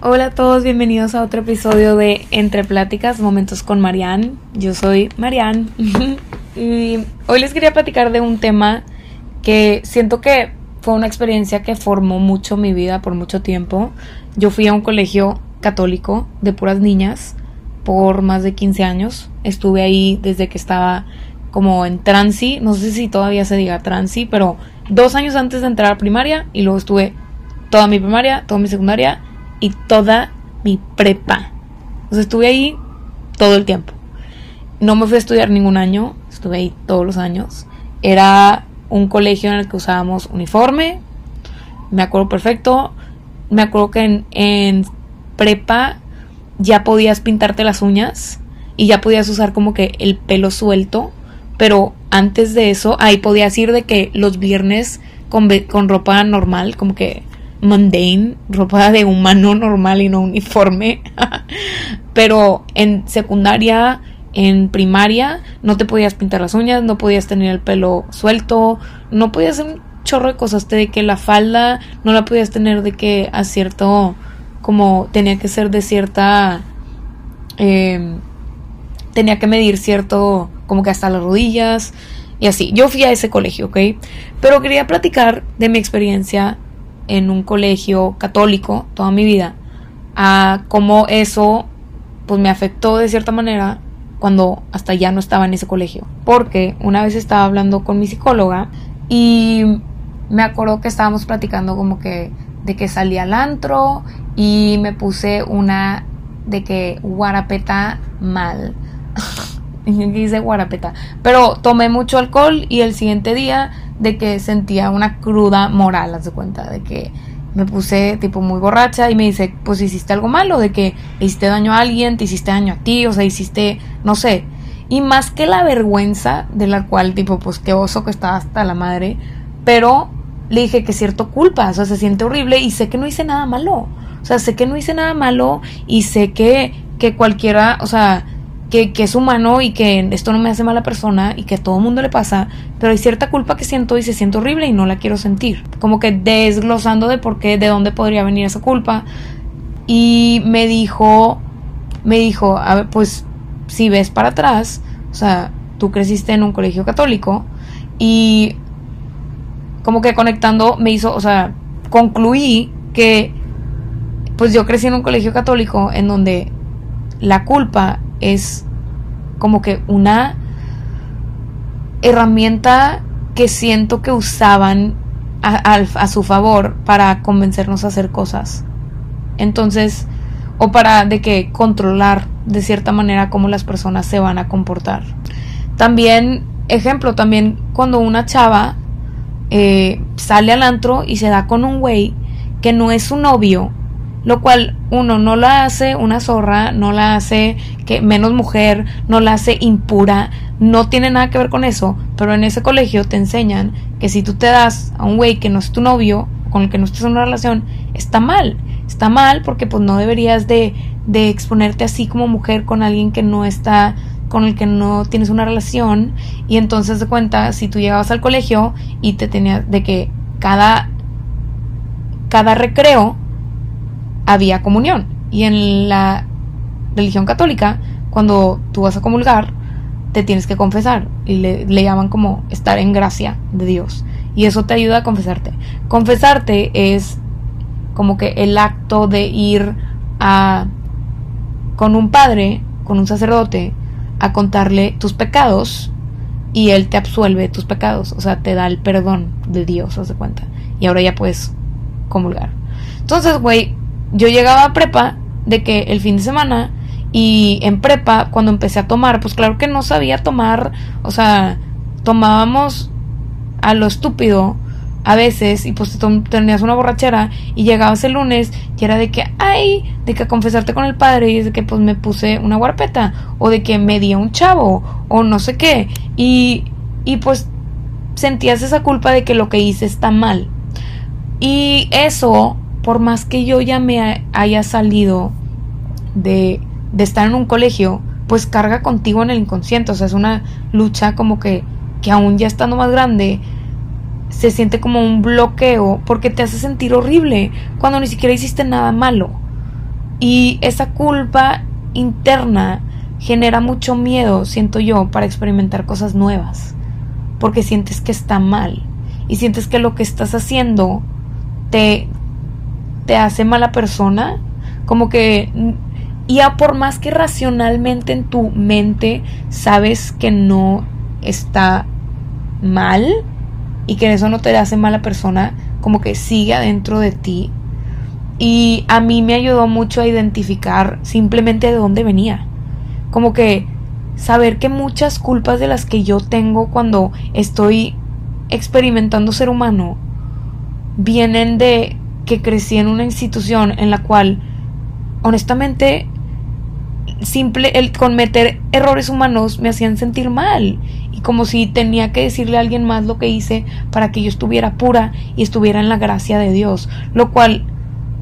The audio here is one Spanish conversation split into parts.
Hola a todos, bienvenidos a otro episodio de Entre Pláticas, Momentos con Marianne. Yo soy Marianne y hoy les quería platicar de un tema que siento que fue una experiencia que formó mucho mi vida por mucho tiempo. Yo fui a un colegio católico de puras niñas por más de 15 años. Estuve ahí desde que estaba como en transi, no sé si todavía se diga transi, pero dos años antes de entrar a primaria y luego estuve toda mi primaria, toda mi secundaria y toda mi prepa. O sea, estuve ahí todo el tiempo. No me fui a estudiar ningún año, estuve ahí todos los años. Era un colegio en el que usábamos uniforme, me acuerdo perfecto. Me acuerdo que en, en prepa ya podías pintarte las uñas y ya podías usar como que el pelo suelto, pero antes de eso ahí podías ir de que los viernes con, con ropa normal, como que mundane, ropa de humano normal y no uniforme. Pero en secundaria, en primaria, no te podías pintar las uñas, no podías tener el pelo suelto, no podías hacer un chorro de cosas, de que la falda no la podías tener de que a cierto, como tenía que ser de cierta, em, tenía que medir cierto, como que hasta las rodillas y así. Yo fui a ese colegio, ¿ok? Pero quería platicar de mi experiencia en un colegio católico toda mi vida, a cómo eso pues me afectó de cierta manera cuando hasta ya no estaba en ese colegio. Porque una vez estaba hablando con mi psicóloga y me acuerdo que estábamos platicando como que de que salí al antro y me puse una de que guarapeta mal. dice guarapeta. Pero tomé mucho alcohol y el siguiente día de que sentía una cruda moral, haz de cuenta, de que me puse tipo muy borracha y me dice, pues hiciste algo malo, de que hiciste daño a alguien, te hiciste daño a ti, o sea, hiciste, no sé. Y más que la vergüenza de la cual, tipo, pues qué oso que estaba hasta la madre, pero le dije que cierto culpa, o sea, se siente horrible y sé que no hice nada malo. O sea, sé que no hice nada malo y sé que, que cualquiera, o sea, que, es humano y que esto no me hace mala persona y que a todo mundo le pasa, pero hay cierta culpa que siento y se siente horrible y no la quiero sentir. Como que desglosando de por qué, de dónde podría venir esa culpa. Y me dijo, me dijo, pues si ves para atrás, o sea, tú creciste en un colegio católico y como que conectando me hizo, o sea, concluí que pues yo crecí en un colegio católico en donde la culpa es como que una herramienta que siento que usaban a, su favor para convencernos a hacer cosas. Entonces, o para de que controlar de cierta manera cómo las personas se van a comportar. También, ejemplo, también cuando una chava eh, sale al antro y se da con un güey que no es su novio, lo cual uno no la hace una zorra, no la hace que menos mujer, no la hace impura, no tiene nada que ver con eso, pero en ese colegio te enseñan que si tú te das a un güey que no es tu novio, con el que no estás en una relación, está mal, está mal porque pues no deberías de, de exponerte así como mujer con alguien que no está con el que no tienes una relación. Y entonces de cuenta si tú llegabas al colegio y te tenías de que cada cada recreo había comunión. Y en la religión católica, cuando tú vas a comulgar, te tienes que confesar. Y le, llaman como estar en gracia de Dios. Y eso te ayuda a confesarte. Confesarte es como que el acto de ir a con un padre, con un sacerdote, a contarle tus pecados y él te absuelve tus pecados, o sea, te da el perdón de Dios, haz de cuenta. Y ahora ya puedes comulgar. Entonces, güey, yo llegaba a prepa de que el fin de semana y en prepa cuando empecé a tomar, pues claro que no sabía tomar, o sea, tomábamos a lo estúpido a veces y pues tenías una borrachera y llegabas el lunes y era de que, ay, de que confesarte con el padre y de que pues me puse una guarpeta o de que me di a un chavo o no sé qué y, y pues sentías esa culpa de que lo que hice está mal. Y eso por más que yo ya me haya salido de, de estar en un colegio, pues carga contigo en el inconsciente. O sea, es una lucha como que, que aún ya estando más grande, se siente como un bloqueo porque te hace sentir horrible cuando ni siquiera hiciste nada malo. Y esa culpa interna genera mucho miedo, siento yo, para experimentar cosas nuevas. Porque sientes que está mal. Y sientes que lo que estás haciendo te, te hace mala persona. Como que... Y a por más que racionalmente en tu mente sabes que no está mal y que eso no te hace mala persona, como que sigue adentro de ti. Y a mí me ayudó mucho a identificar simplemente de dónde venía. Como que saber que muchas culpas de las que yo tengo cuando estoy experimentando ser humano vienen de que crecí en una institución en la cual honestamente simple el cometer errores humanos me hacían sentir mal y como si tenía que decirle a alguien más lo que hice para que yo estuviera pura y estuviera en la gracia de Dios, lo cual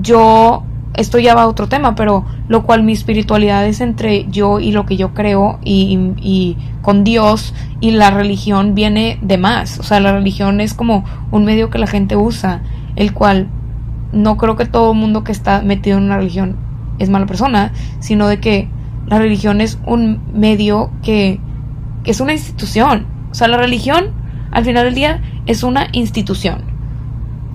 yo esto ya va a otro tema, pero lo cual mi espiritualidad es entre yo y lo que yo creo y, y, con Dios y la religión viene de más. O sea, la religión es como un medio que la gente usa, el cual no creo que todo mundo que está metido en una religión es mala persona, sino de que la religión es un medio que, que es una institución. O sea, la religión al final del día es una institución.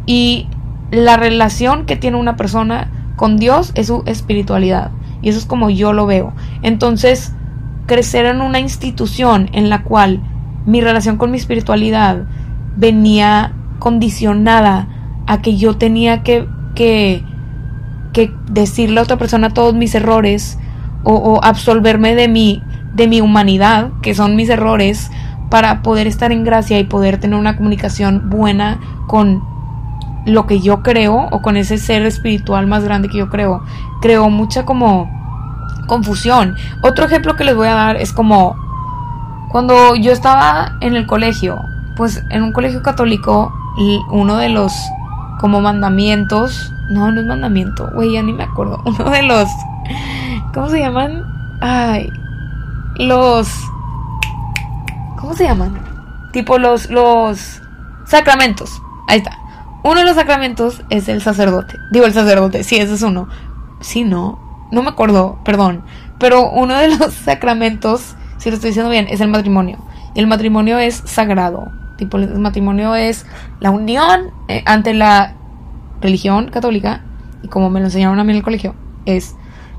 Y la relación que tiene una persona con Dios es su espiritualidad. Y eso es como yo lo veo. Entonces, crecer en una institución en la cual mi relación con mi espiritualidad venía condicionada a que yo tenía que, que, que decirle a otra persona todos mis errores o, absolverme de mi, de mi humanidad, que son mis errores, para poder estar en gracia y poder tener una comunicación buena con lo que yo creo o con ese ser espiritual más grande que yo creo, creo mucha como confusión. Otro ejemplo que les voy a dar es como cuando yo estaba en el colegio, pues en un colegio católico, uno de los como mandamientos, no, no es mandamiento, güey, ya ni me acuerdo, uno de los, ¿cómo se llaman? Ay, los, ¿cómo se llaman? Tipo los, los sacramentos, ahí está uno de los sacramentos es el sacerdote. Digo el sacerdote, sí, ese es uno. Sí, no, no me acuerdo, perdón. Pero uno de los sacramentos, si lo estoy diciendo bien, es el matrimonio. Y el matrimonio es sagrado. Tipo, el matrimonio es la unión eh, ante la religión católica. Y como me lo enseñaron a mí en el colegio, es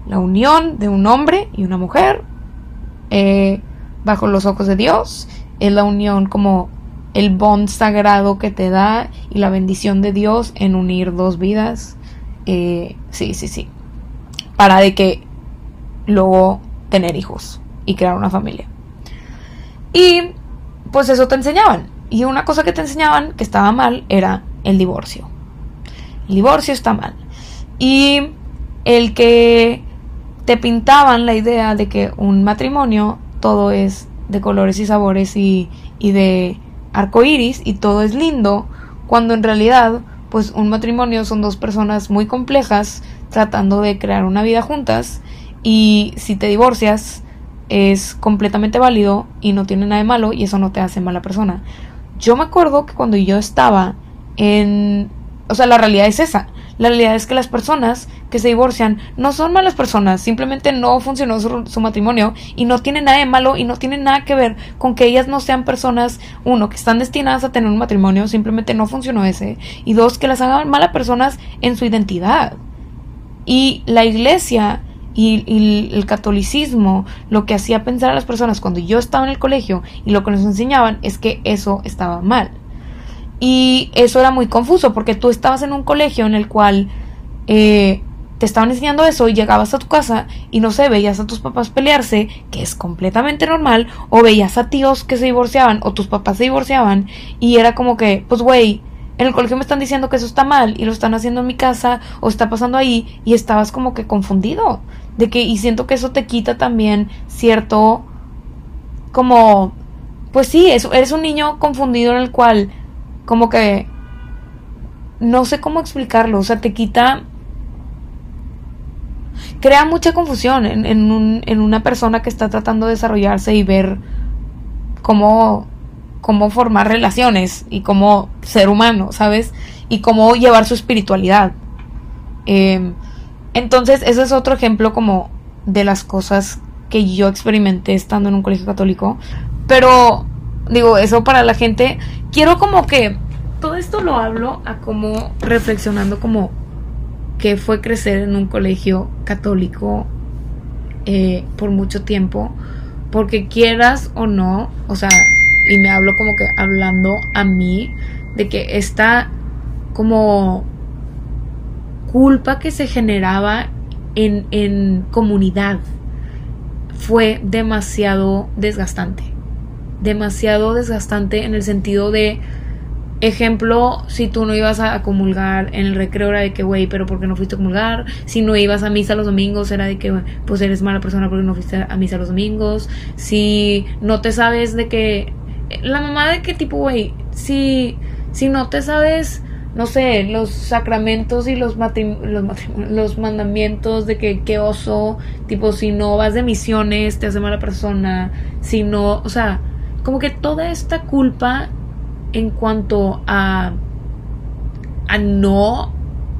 la unión de un hombre y una mujer eh, bajo los ojos de Dios. Es la unión como el bond sagrado que te da y la bendición de Dios en unir dos vidas. Eh, sí, sí, sí. Para de que luego tener hijos y crear una familia. Y pues eso te enseñaban. Y una cosa que te enseñaban que estaba mal era el divorcio. El divorcio está mal. Y el que te pintaban la idea de que un matrimonio todo es de colores y sabores y, y de iris y todo es lindo, cuando en realidad, pues un matrimonio son dos personas muy complejas tratando de crear una vida juntas y si te divorcias es completamente válido y no tiene nada de malo y eso no te hace mala persona. Yo me acuerdo que cuando yo estaba en... O sea, la realidad es esa. La realidad es que las personas que se divorcian no son malas personas, simplemente no funcionó su, matrimonio y no tiene nada de malo y no tiene nada que ver con que ellas no sean personas, uno, que están destinadas a tener un matrimonio, simplemente no funcionó ese, y dos, que las hagan malas personas en su identidad. Y la iglesia y, el catolicismo lo que hacía pensar a las personas cuando yo estaba en el colegio y lo que nos enseñaban es que eso estaba mal. Y eso era muy confuso porque tú estabas en un colegio en el cual eh, te estaban enseñando eso y llegabas a tu casa y no sé, veías a tus papás pelearse, que es completamente normal, o veías a tíos que se divorciaban o tus papás se divorciaban y era como que, pues güey, en el colegio me están diciendo que eso está mal y lo están haciendo en mi casa o está pasando ahí y estabas como que confundido de que y siento que eso te quita también cierto como pues sí, eres un niño confundido en el cual como que no sé cómo explicarlo, o sea, te quita crea mucha confusión en, en, un, en una persona que está tratando de desarrollarse y ver cómo, cómo formar relaciones y cómo ser humano, ¿sabes? Y cómo llevar su espiritualidad. Em, Entonces, ese es otro ejemplo como de las cosas que yo experimenté estando en un colegio católico. Pero, digo, eso para la gente, quiero como que todo esto lo hablo a como reflexionando como que fue crecer en un colegio católico eh, por mucho tiempo, porque quieras o no, o sea, y me hablo como que hablando a mí, de que esta como culpa que se generaba en, en comunidad fue demasiado desgastante. Demasiado desgastante en el sentido de Ejemplo, si tú no ibas a comulgar en el recreo era de que, güey, pero ¿por qué no fuiste a comulgar? Si no ibas a misa los domingos era de que, pues eres mala persona porque no fuiste a misa los domingos. Si no te sabes de que... La mamá de qué tipo, güey, si, si no te sabes, no sé, los sacramentos y los, los, los mandamientos de que qué oso, tipo, si no vas de misiones te hace mala persona, si no, o sea, como que toda esta culpa en cuanto a, a no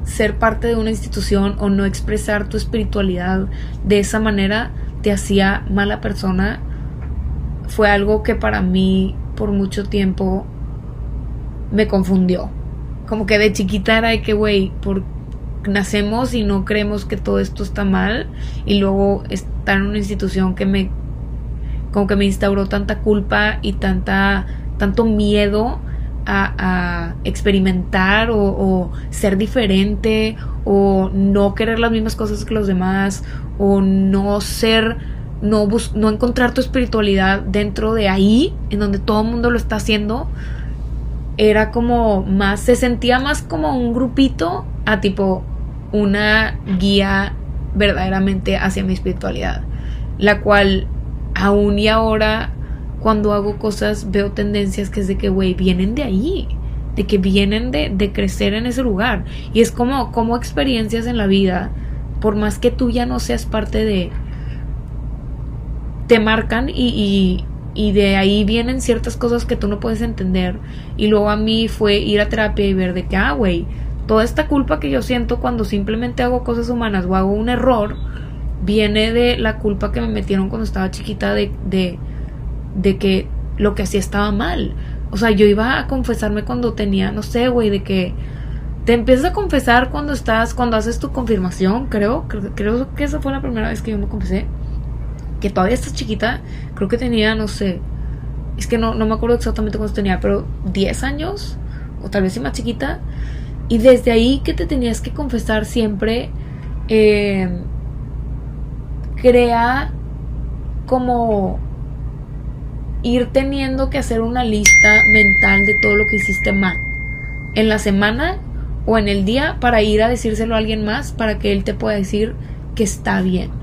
ser parte de una institución o no expresar tu espiritualidad de esa manera te hacía mala persona fue algo que para mí por mucho tiempo me confundió. Como que de chiquita era de que, güey, por nacemos y no creemos que todo esto está mal y luego estar en una institución que me como que me instauró tanta culpa y tanta tanto miedo a, experimentar o, ser diferente o no querer las mismas cosas que los demás o no ser, no, no encontrar tu espiritualidad dentro de ahí, en donde todo el mundo lo está haciendo, era como más, se sentía más como un grupito a tipo una guía verdaderamente hacia mi espiritualidad, la cual aún y ahora cuando hago cosas veo tendencias que es de que, güey, vienen de ahí, de que vienen de, de, crecer en ese lugar. Y es como, como experiencias en la vida, por más que tú ya no seas parte de... te marcan y, y, y de ahí vienen ciertas cosas que tú no puedes entender. Y luego a mí fue ir a terapia y ver de que, ah, güey, toda esta culpa que yo siento cuando simplemente hago cosas humanas o hago un error, viene de la culpa que me metieron cuando estaba chiquita de, de de que lo que hacía estaba mal. O sea, yo iba a confesarme cuando tenía, no sé, güey, de que te empiezas a confesar cuando estás, cuando haces tu confirmación, creo, creo, que esa fue la primera vez que yo me confesé. Que todavía estás chiquita, creo que tenía, no sé, es que no, no me acuerdo exactamente cuántos tenía, pero 10 años, o tal vez más chiquita. Y desde ahí que te tenías que confesar siempre, eh, crea como ir teniendo que hacer una lista mental de todo lo que hiciste mal en la semana o en el día para ir a decírselo a alguien más para que él te pueda decir que está bien.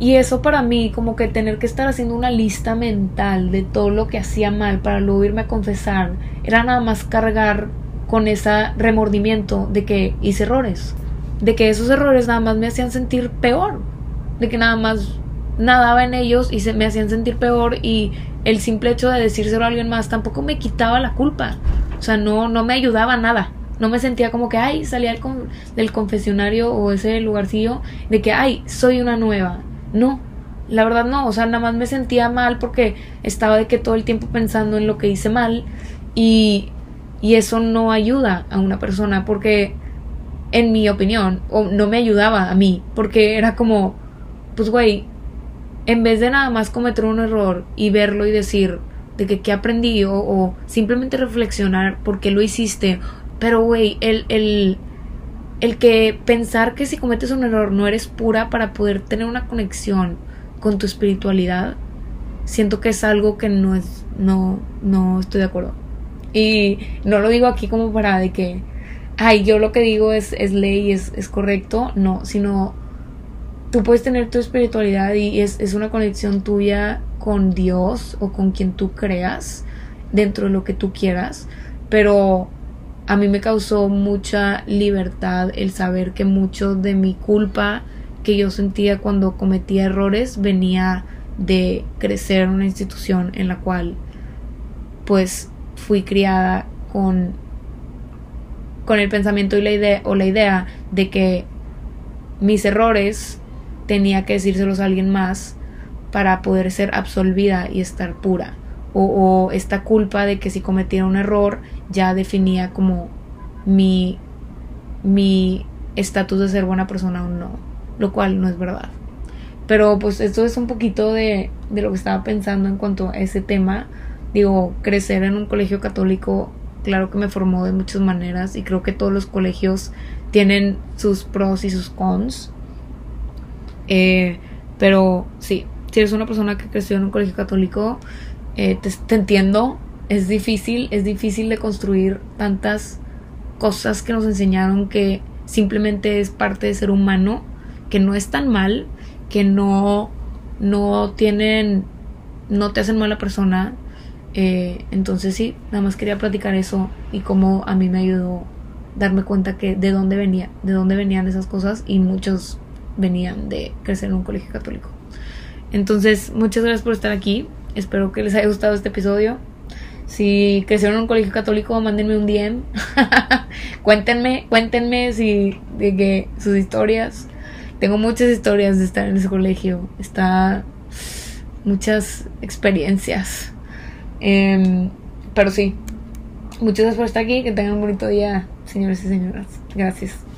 Y eso para mí, como que tener que estar haciendo una lista mental de todo lo que hacía mal para luego irme a confesar, era nada más cargar con ese remordimiento de que hice errores, de que esos errores nada más me hacían sentir peor, de que nada más nadaba en ellos y se me hacían sentir peor y el simple hecho de decírselo a alguien más tampoco me quitaba la culpa. O sea, no, no me ayudaba nada. No me sentía como que, ay, salía del, del confesionario o ese lugarcillo de que, ay, soy una nueva. No, la verdad no. O sea, nada más me sentía mal porque estaba de que todo el tiempo pensando en lo que hice mal y, y eso no ayuda a una persona porque, en mi opinión, o no me ayudaba a mí porque era como, pues, güey, en vez de nada más cometer un error y verlo y decir de que qué aprendí o, simplemente reflexionar por qué lo hiciste. Pero, güey, el, el, el que pensar que si cometes un error no eres pura para poder tener una conexión con tu espiritualidad, siento que es algo que no es, no, no estoy de acuerdo. Y no lo digo aquí como para de que, ay, yo lo que digo es, es ley, es, es correcto, no, sino tú puedes tener tu espiritualidad y es, es, una conexión tuya con Dios o con quien tú creas dentro de lo que tú quieras, pero a mí me causó mucha libertad el saber que mucho de mi culpa que yo sentía cuando cometía errores venía de crecer en una institución en la cual pues fui criada con con el pensamiento y la idea o la idea de que mis errores tenía que decírselos a alguien más para poder ser absolvida y estar pura. O, esta culpa de que si cometiera un error ya definía como mi mi estatus de ser buena persona o no, lo cual no es verdad. Pero pues esto es un poquito de, de lo que estaba pensando en cuanto a ese tema. Digo, crecer en un colegio católico, claro que me formó de muchas maneras y creo que todos los colegios tienen sus pros y sus cons. Eh, pero sí, si eres una persona que creció en un colegio católico, eh, te, entiendo, es difícil, es difícil de construir tantas cosas que nos enseñaron que simplemente es parte de ser humano, que no es tan mal, que no, no tienen, no te hacen mala persona. Eh, entonces sí, nada más quería platicar eso y cómo a mí me ayudó darme cuenta que de dónde venía, de dónde venían esas cosas y muchos venían de crecer en un colegio católico. Entonces, muchas gracias por estar aquí. Espero que les haya gustado este episodio. Si crecieron en un colegio católico, mándenme un DM. cuéntenme, cuéntenme si de que sus historias. Tengo muchas historias de estar en ese colegio. Está muchas experiencias. Em, pero sí, muchas gracias por estar aquí. Que tengan un bonito día, señores y señoras. Gracias.